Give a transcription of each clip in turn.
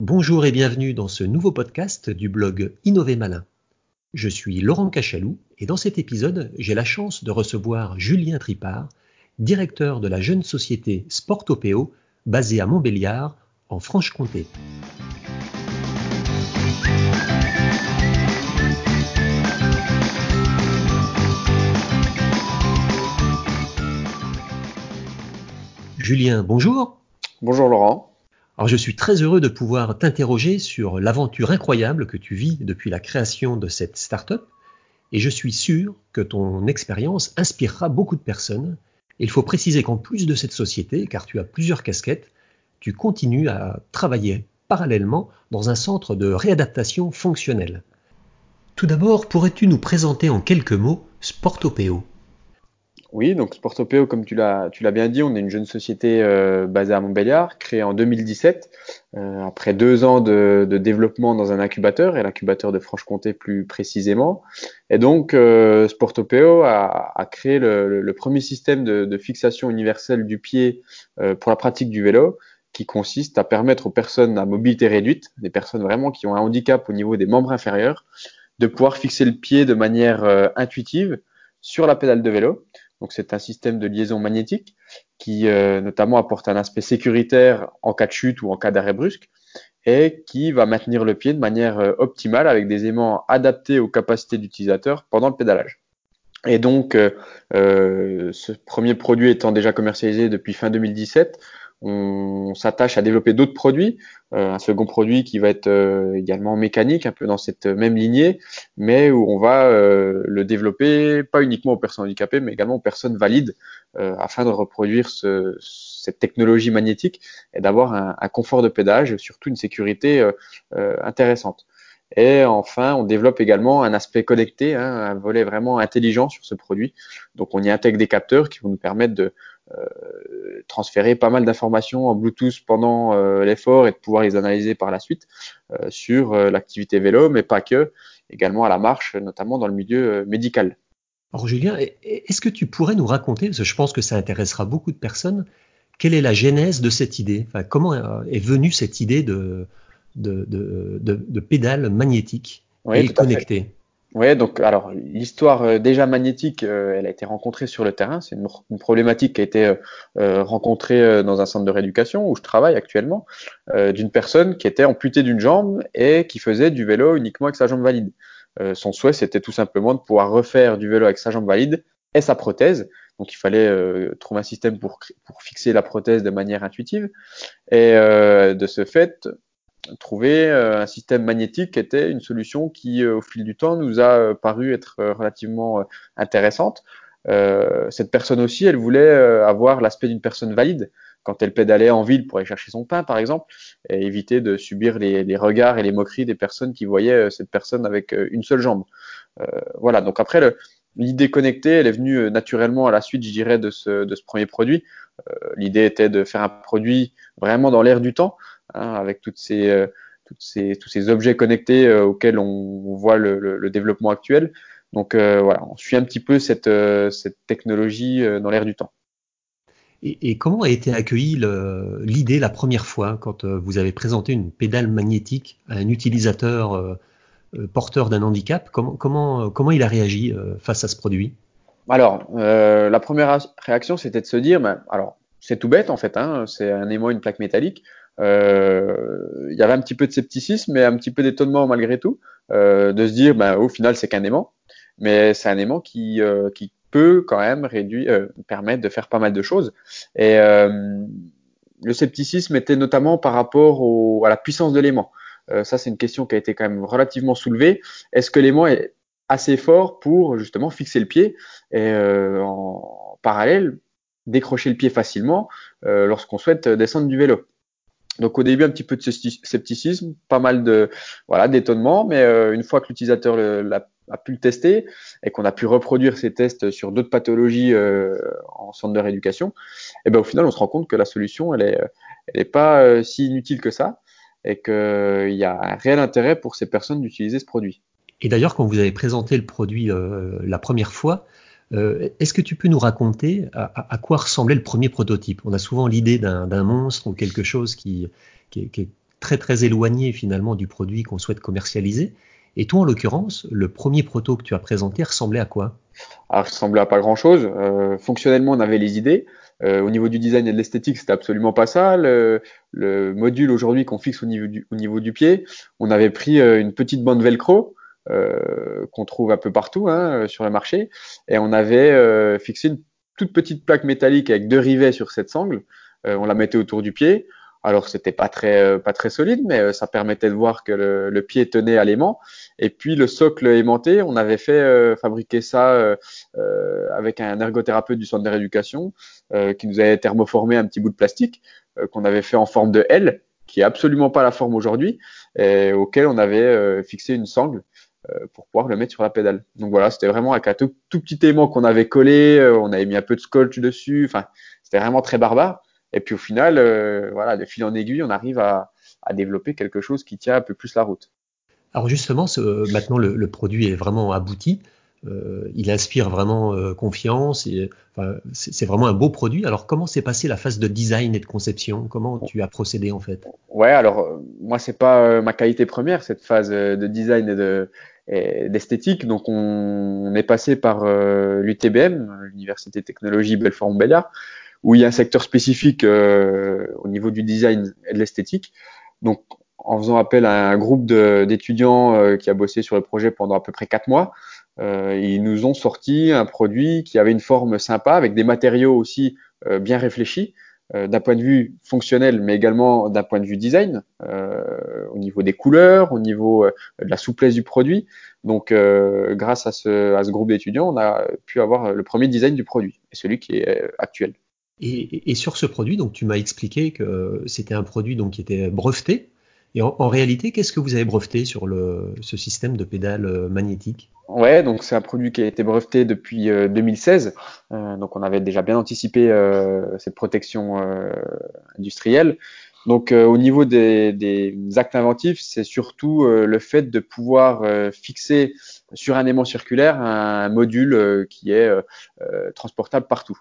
Bonjour et bienvenue dans ce nouveau podcast du blog Innover Malin. Je suis Laurent Cachalou et dans cet épisode, j'ai la chance de recevoir Julien Tripart, directeur de la jeune société Sportopéo basée à Montbéliard, en Franche-Comté. Julien, bonjour. Bonjour Laurent. Alors je suis très heureux de pouvoir t'interroger sur l'aventure incroyable que tu vis depuis la création de cette start-up et je suis sûr que ton expérience inspirera beaucoup de personnes. Il faut préciser qu'en plus de cette société, car tu as plusieurs casquettes, tu continues à travailler parallèlement dans un centre de réadaptation fonctionnelle. Tout d'abord, pourrais-tu nous présenter en quelques mots Sportopéo? Oui, donc Sportopéo, comme tu l'as, bien dit, on est une jeune société euh, basée à Montbéliard, créée en 2017, euh, après deux ans de, développement dans un incubateur, et l'incubateur de Franche-Comté plus précisément. Et donc, euh, Sportopéo a, créé le, premier système de, fixation universelle du pied pour la pratique du vélo, qui consiste à permettre aux personnes à mobilité réduite, des personnes vraiment qui ont un handicap au niveau des membres inférieurs, de pouvoir fixer le pied de manière intuitive sur la pédale de vélo. Donc c'est un système de liaison magnétique qui euh, notamment apporte un aspect sécuritaire en cas de chute ou en cas d'arrêt brusque et qui va maintenir le pied de manière euh, optimale avec des aimants adaptés aux capacités d'utilisateur pendant le pédalage. Et donc, euh, ce premier produit étant déjà commercialisé depuis fin 2017, on s'attache à développer d'autres produits. Euh, un second produit qui va être euh, également mécanique, un peu dans cette même lignée, mais où on va euh, le développer pas uniquement aux personnes handicapées, mais également aux personnes valides, afin de reproduire ce, cette technologie magnétique et d'avoir un, un, confort de pédage surtout une sécurité intéressante. Et enfin, on développe également un aspect connecté, hein, un volet vraiment intelligent sur ce produit. Donc, on y intègre des capteurs qui vont nous permettre de euh, transférer pas mal d'informations en Bluetooth pendant euh, l'effort et de pouvoir les analyser par la suite euh, sur l'activité vélo, mais pas que, également à la marche, notamment dans le milieu médical. Alors Julien, est-ce que tu pourrais nous raconter, parce que je pense que ça intéressera beaucoup de personnes, quelle est la genèse de cette idée? Comment est venue cette idée de, de, de, de, pédale magnétique et connectée oui, donc alors l'histoire euh, déjà magnétique, euh, elle a été rencontrée sur le terrain. C'est une, problématique qui a été euh, rencontrée dans un centre de rééducation où je travaille actuellement, d'une personne qui était amputée d'une jambe et qui faisait du vélo uniquement avec sa jambe valide. son souhait, c'était tout simplement de pouvoir refaire du vélo avec sa jambe valide et sa prothèse. Donc il fallait trouver un système pour, pour fixer la prothèse de manière intuitive. Et de ce fait, trouver euh, un système magnétique qui était une solution qui, euh, au fil du temps, nous a euh, paru être relativement intéressante. cette personne aussi, elle voulait avoir l'aspect d'une personne valide quand elle pédalait en ville pour aller chercher son pain, par exemple, et éviter de subir les, regards et les moqueries des personnes qui voyaient cette personne avec une seule jambe. voilà, donc après, l'idée connectée, elle est venue naturellement à la suite, je dirais, de ce premier produit. l'idée était de faire un produit vraiment dans l'air du temps, Hein, avec toutes ces, euh, toutes ces, tous ces objets connectés euh, auxquels on, voit le, le, développement actuel. Donc euh, voilà, on suit un petit peu cette, cette technologie dans l'air du temps. Et, et, comment a été accueillie l'idée la première fois quand vous avez présenté une pédale magnétique à un utilisateur porteur d'un handicap? Comment, comment, comment il a réagi face à ce produit? Alors, la première réaction, c'était de se dire, ben, alors c'est tout bête en fait, hein, c'est un aimant, une plaque métallique. Euh, il y avait un petit peu de scepticisme, mais un petit peu d'étonnement malgré tout, euh, de se dire, bah, au final, c'est qu'un aimant, mais c'est un aimant qui, euh, qui peut quand même permettre de faire pas mal de choses. Et le scepticisme était notamment par rapport à la puissance de l'aimant. ça, c'est une question qui a été quand même relativement soulevée. Est-ce que l'aimant est assez fort pour justement fixer le pied et en parallèle décrocher le pied facilement lorsqu'on souhaite descendre du vélo? Donc au début un petit peu de scepticisme, pas mal de voilà d'étonnement, mais euh, une fois que l'utilisateur a, pu le tester et qu'on a pu reproduire ces tests sur d'autres pathologies euh, en centre de rééducation, et eh ben au final on se rend compte que la solution elle est elle est pas euh, si inutile que ça et qu'il y a un réel intérêt pour ces personnes d'utiliser ce produit. Et d'ailleurs quand vous avez présenté le produit la première fois, euh, est-ce que tu peux nous raconter à, quoi ressemblait le premier prototype? On a souvent l'idée d'un monstre ou quelque chose qui, est, très très éloigné finalement du produit qu'on souhaite commercialiser. Et toi, en l'occurrence, le premier proto que tu as présenté ressemblait à quoi? Alors, il ressemblait à pas grand-chose. Euh, fonctionnellement, on avait les idées. Euh, au niveau du design et de l'esthétique, c'était absolument pas ça. Le, le module aujourd'hui qu'on fixe au niveau, du, au niveau du pied, on avait pris euh, une petite bande velcro euh, qu'on trouve un peu partout hein, sur le marché, et on avait euh, fixé une toute petite plaque métallique avec deux rivets sur cette sangle. Euh, on la mettait autour du pied. Alors c'était pas très pas très solide, mais ça permettait de voir que le, le pied tenait à l'aimant. Et puis le socle aimanté, on avait fait euh, fabriquer ça euh, avec un ergothérapeute du centre de rééducation euh, qui nous avait thermoformé un petit bout de plastique qu'on avait fait en forme de L, qui est absolument pas la forme aujourd'hui, et auquel on avait fixé une sangle pour pouvoir le mettre sur la pédale. Donc voilà, c'était vraiment avec un tout, tout petit aimant qu'on avait collé, on avait mis un peu de scotch dessus, enfin c'était vraiment très barbare. Et puis au final, euh, voilà, de fil en aiguille, on arrive à, à, développer quelque chose qui tient un peu plus la route. Alors justement, ce, maintenant le, le, produit est vraiment abouti. Euh, il inspire vraiment euh, confiance. Enfin, c'est vraiment un beau produit. Alors comment s'est passée la phase de design et de conception? Comment tu as procédé en fait? Ouais, alors euh, moi c'est pas euh, ma qualité première cette phase de design et de d'esthétique. Donc on, est passé par l'UTBM, l'Université Technologie Belfort-Montbéliard où il y a un secteur spécifique euh, au niveau du design et de l'esthétique. Donc, en faisant appel à un groupe d'étudiants euh, qui a bossé sur le projet pendant à peu près quatre mois, euh, ils nous ont sorti un produit qui avait une forme sympa, avec des matériaux aussi euh, bien réfléchis, euh, d'un point de vue fonctionnel, mais également d'un point de vue design, euh, au niveau des couleurs, au niveau de la souplesse du produit. Donc, grâce à ce, à ce groupe d'étudiants, on a pu avoir le premier design du produit, et celui qui est actuel. Et, et, sur ce produit, donc tu m'as expliqué que c'était un produit donc qui était breveté. Et en, réalité, qu'est-ce que vous avez breveté sur ce système de pédale magnétique Ouais, donc c'est un produit qui a été breveté depuis euh, 2016. Euh, donc on avait déjà bien anticipé euh, cette protection euh, industrielle. Donc euh, au niveau des, actes inventifs, c'est surtout le fait de pouvoir fixer sur un aimant circulaire un, module qui est transportable partout.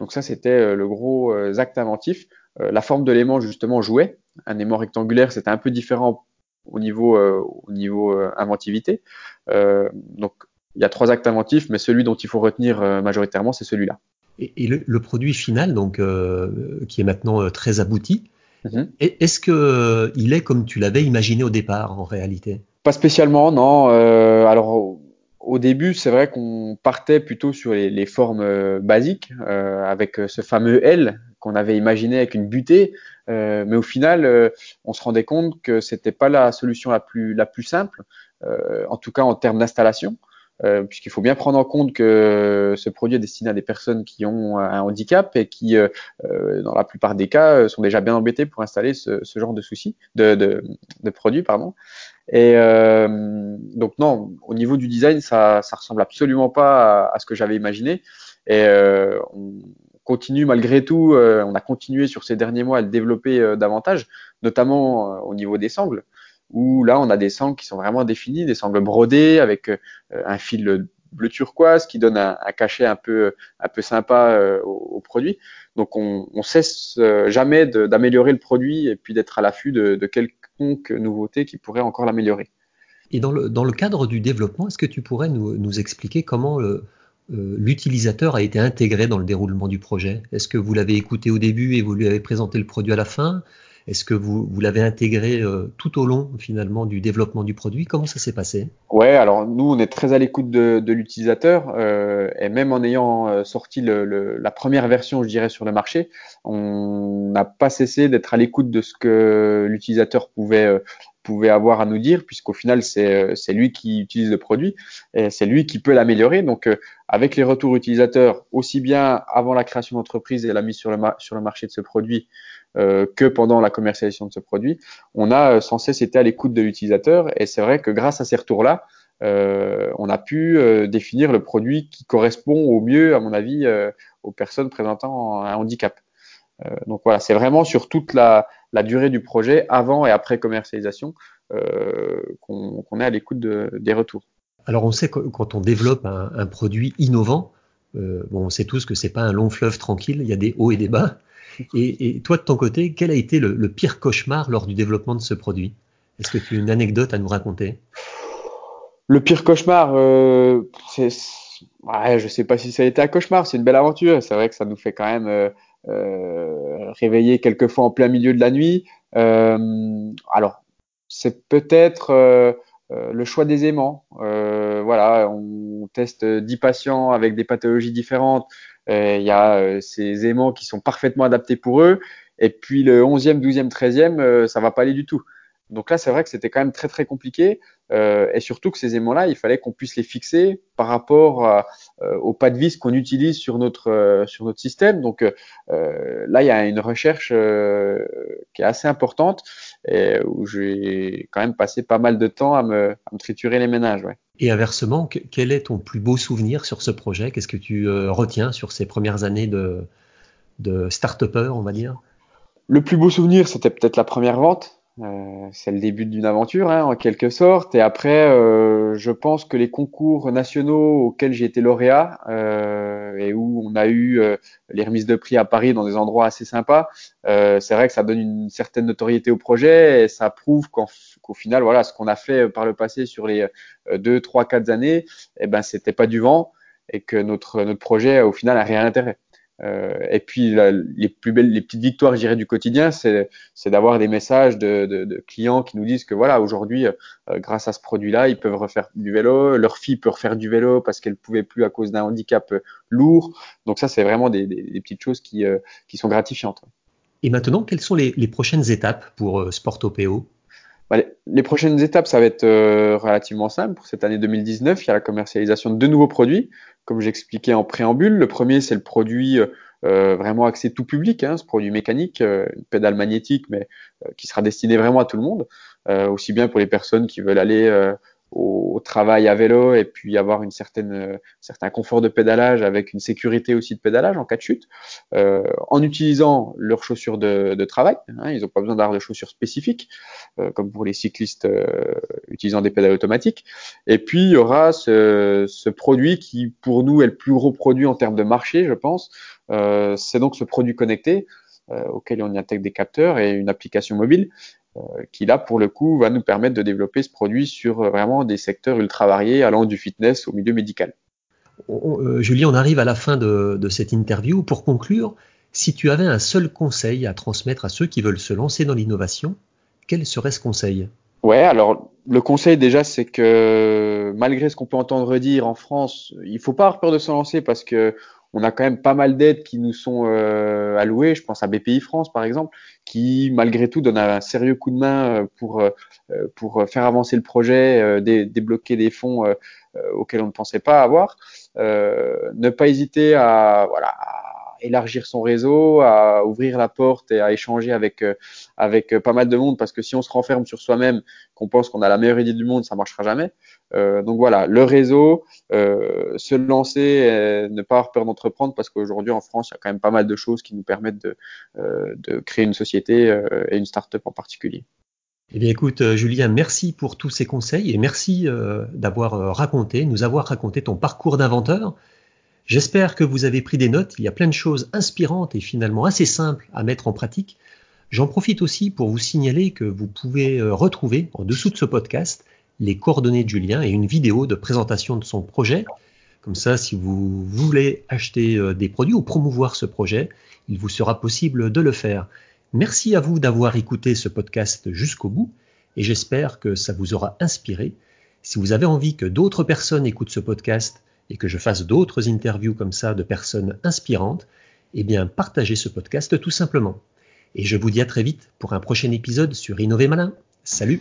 Donc ça, c'était euh, le gros euh, acte inventif. Euh, la forme de l'aimant, justement, jouait. Un aimant rectangulaire, c'était un peu différent au niveau, au niveau inventivité. donc, il y a trois actes inventifs, mais celui dont il faut retenir majoritairement, c'est celui-là. Et, et le, le, produit final, donc, euh, qui est maintenant très abouti, mm -hmm. est-ce que il est comme tu l'avais imaginé au départ, en réalité? Pas spécialement, non. Euh, alors, au début, c'est vrai qu'on partait plutôt sur les, formes euh, basiques, euh, avec ce fameux L qu'on avait imaginé avec une butée, euh, mais au final, euh, on se rendait compte que c'était pas la solution la plus simple, euh, en tout cas en termes d'installation, puisqu'il faut bien prendre en compte que ce produit est destiné à des personnes qui ont un handicap et qui, dans la plupart des cas, sont déjà bien embêtées pour installer ce, ce genre de soucis, de, de, de produits, pardon. Et euh, donc non, au niveau du design, ça, ça ressemble absolument pas à, à ce que j'avais imaginé. Et euh, on continue malgré tout, euh, on a continué sur ces derniers mois à le développer euh, davantage, notamment euh, au niveau des sangles, où là on a des sangles qui sont vraiment définies, des sangles brodées avec euh, un fil bleu turquoise qui donne un, cachet un peu un peu sympa au, au, produit. Donc on, on cesse jamais d'améliorer le produit et puis d'être à l'affût de, quelconque nouveauté qui pourrait encore l'améliorer. Et dans le, cadre du développement, est-ce que tu pourrais nous, expliquer comment euh, l'utilisateur a été intégré dans le déroulement du projet? Est-ce que vous l'avez écouté au début et vous lui avez présenté le produit à la fin? Est-ce que vous, vous l'avez intégré euh, tout au long finalement du développement du produit? Comment ça s'est passé? Ouais, alors nous on est très à l'écoute de, l'utilisateur euh, et même en ayant euh, sorti la première version, je dirais, sur le marché, on n'a pas cessé d'être à l'écoute de ce que l'utilisateur pouvait pouvait avoir à nous dire, puisqu'au final, c'est lui qui utilise le produit et c'est lui qui peut l'améliorer. Donc, euh, avec les retours utilisateurs, aussi bien avant la création d'entreprise et la mise sur le, marché de ce produit euh, que pendant la commercialisation de ce produit, on a euh, sans cesse été à l'écoute de l'utilisateur. Et c'est vrai que grâce à ces retours-là, euh, on a pu euh, définir le produit qui correspond au mieux, à mon avis, aux personnes présentant un handicap. Donc voilà, c'est vraiment sur toute la, la durée du projet, avant et après commercialisation, euh, qu'on qu est à l'écoute de, des retours. Alors on sait que quand on développe un, un produit innovant, euh, bon, on sait tous que c'est pas un long fleuve tranquille, il y a des hauts et des bas. Et, toi, de ton côté, quel a été le, pire cauchemar lors du développement de ce produit? Est-ce que tu as une anecdote à nous raconter? Le pire cauchemar, euh, c'est, ouais, je sais pas si ça a été un cauchemar, c'est une belle aventure. C'est vrai que ça nous fait quand même euh, euh réveiller quelquefois en plein milieu de la nuit. Euh, alors, c'est peut-être euh, le choix des aimants. voilà, on teste 10 patients avec des pathologies différentes. Euh, il y a euh, ces aimants qui sont parfaitement adaptés pour eux. Et puis le 11e, 12e, 13e, ça va pas aller du tout. Donc là, c'est vrai que c'était quand même très très compliqué. Euh, et surtout que ces aimants-là, il fallait qu'on puisse les fixer par rapport euh, au pas de vis qu'on utilise sur notre euh, sur notre système. Donc là, il y a une recherche qui est assez importante et où j'ai quand même passé pas mal de temps à me, à me triturer les ménages. Ouais. Et inversement, quel est ton plus beau souvenir sur ce projet? Qu'est-ce que tu retiens sur ces premières années de de start-upper, on va dire? Le plus beau souvenir, c'était peut-être la première vente. Euh, c'est le début d'une aventure, hein, en quelque sorte. Et après, euh, je pense que les concours nationaux auxquels j'ai été lauréat euh, et où on a eu euh, les remises de prix à Paris dans des endroits assez sympas, c'est vrai que ça donne une certaine notoriété au projet et ça prouve qu'au final, voilà, ce qu'on a fait par le passé sur les deux, trois, quatre années, eh ben, c'était pas du vent et que notre notre projet, au final, a rien d'intérêt. Euh, et puis les plus belles, les petites victoires, je dirais, du quotidien, c'est d'avoir des messages de, clients qui nous disent que voilà, aujourd'hui, euh, grâce à ce produit-là, ils peuvent refaire du vélo, leur fille peut refaire du vélo parce qu'elle pouvait plus à cause d'un handicap euh, lourd. Donc ça, c'est vraiment des, petites choses qui, sont gratifiantes. Et maintenant, quelles sont les, les prochaines étapes pour Sportopéo bah, les, prochaines étapes, ça va être relativement simple. Pour cette année 2019, il y a la commercialisation de deux nouveaux produits comme j'expliquais en préambule. Le premier, c'est le produit euh, vraiment axé tout public, hein, ce produit mécanique, euh, une pédale magnétique, mais euh, qui sera destiné vraiment à tout le monde, aussi bien pour les personnes qui veulent aller au, travail à vélo et puis avoir une certaine euh, certain confort de pédalage avec une sécurité aussi de pédalage en cas de chute, euh, en utilisant leurs chaussures de, travail. Hein, ils n'ont pas besoin d'avoir de chaussures spécifiques, euh, comme pour les cyclistes utilisant des pédales automatiques. Et puis il y aura ce, produit qui pour nous est le plus gros produit en termes de marché, je pense. C'est donc ce produit connecté auquel on y intègre des capteurs et une application mobile euh, qui là pour le coup va nous permettre de développer ce produit sur euh, vraiment des secteurs ultra variés allant du fitness au milieu médical. Euh, Julie, on arrive à la fin de, de, cette interview. Pour conclure, si tu avais un seul conseil à transmettre à ceux qui veulent se lancer dans l'innovation, quel serait ce conseil? Ouais, alors le conseil déjà, c'est que malgré ce qu'on peut entendre dire en France, il faut pas avoir peur de se lancer parce que on a quand même pas mal d'aides qui nous sont euh, allouées. Je pense à BPI France, par exemple, qui, malgré tout, donne un sérieux coup de main euh, pour, euh, pour faire avancer le projet, débloquer des fonds auxquels on ne pensait pas avoir. ne pas hésiter à, voilà, élargir son réseau, à ouvrir la porte et à échanger avec euh, avec euh, pas mal de monde parce que si on se renferme sur soi-même, qu'on pense qu'on a la meilleure idée du monde, ça marchera jamais. Euh, donc voilà, le réseau, se lancer, ne pas avoir peur d'entreprendre parce qu'aujourd'hui en France, il y a quand même pas mal de choses qui nous permettent de, de créer une société et une start-up en particulier. Eh bien, écoute, Julien, merci pour tous ces conseils et merci d'avoir raconté, nous avoir raconté ton parcours d'inventeur. J'espère que vous avez pris des notes, il y a plein de choses inspirantes et finalement assez simples à mettre en pratique. J'en profite aussi pour vous signaler que vous pouvez euh, retrouver en dessous de ce podcast les coordonnées de Julien et une vidéo de présentation de son projet. Comme ça, si vous voulez acheter euh, des produits ou promouvoir ce projet, il vous sera possible de le faire. Merci à vous d'avoir écouté ce podcast jusqu'au bout et j'espère que ça vous aura inspiré. Si vous avez envie que d'autres personnes écoutent ce podcast, et que je fasse d'autres interviews comme ça de personnes inspirantes, eh bien partagez ce podcast tout simplement. Et je vous dis à très vite pour un prochain épisode sur Innover Malin. Salut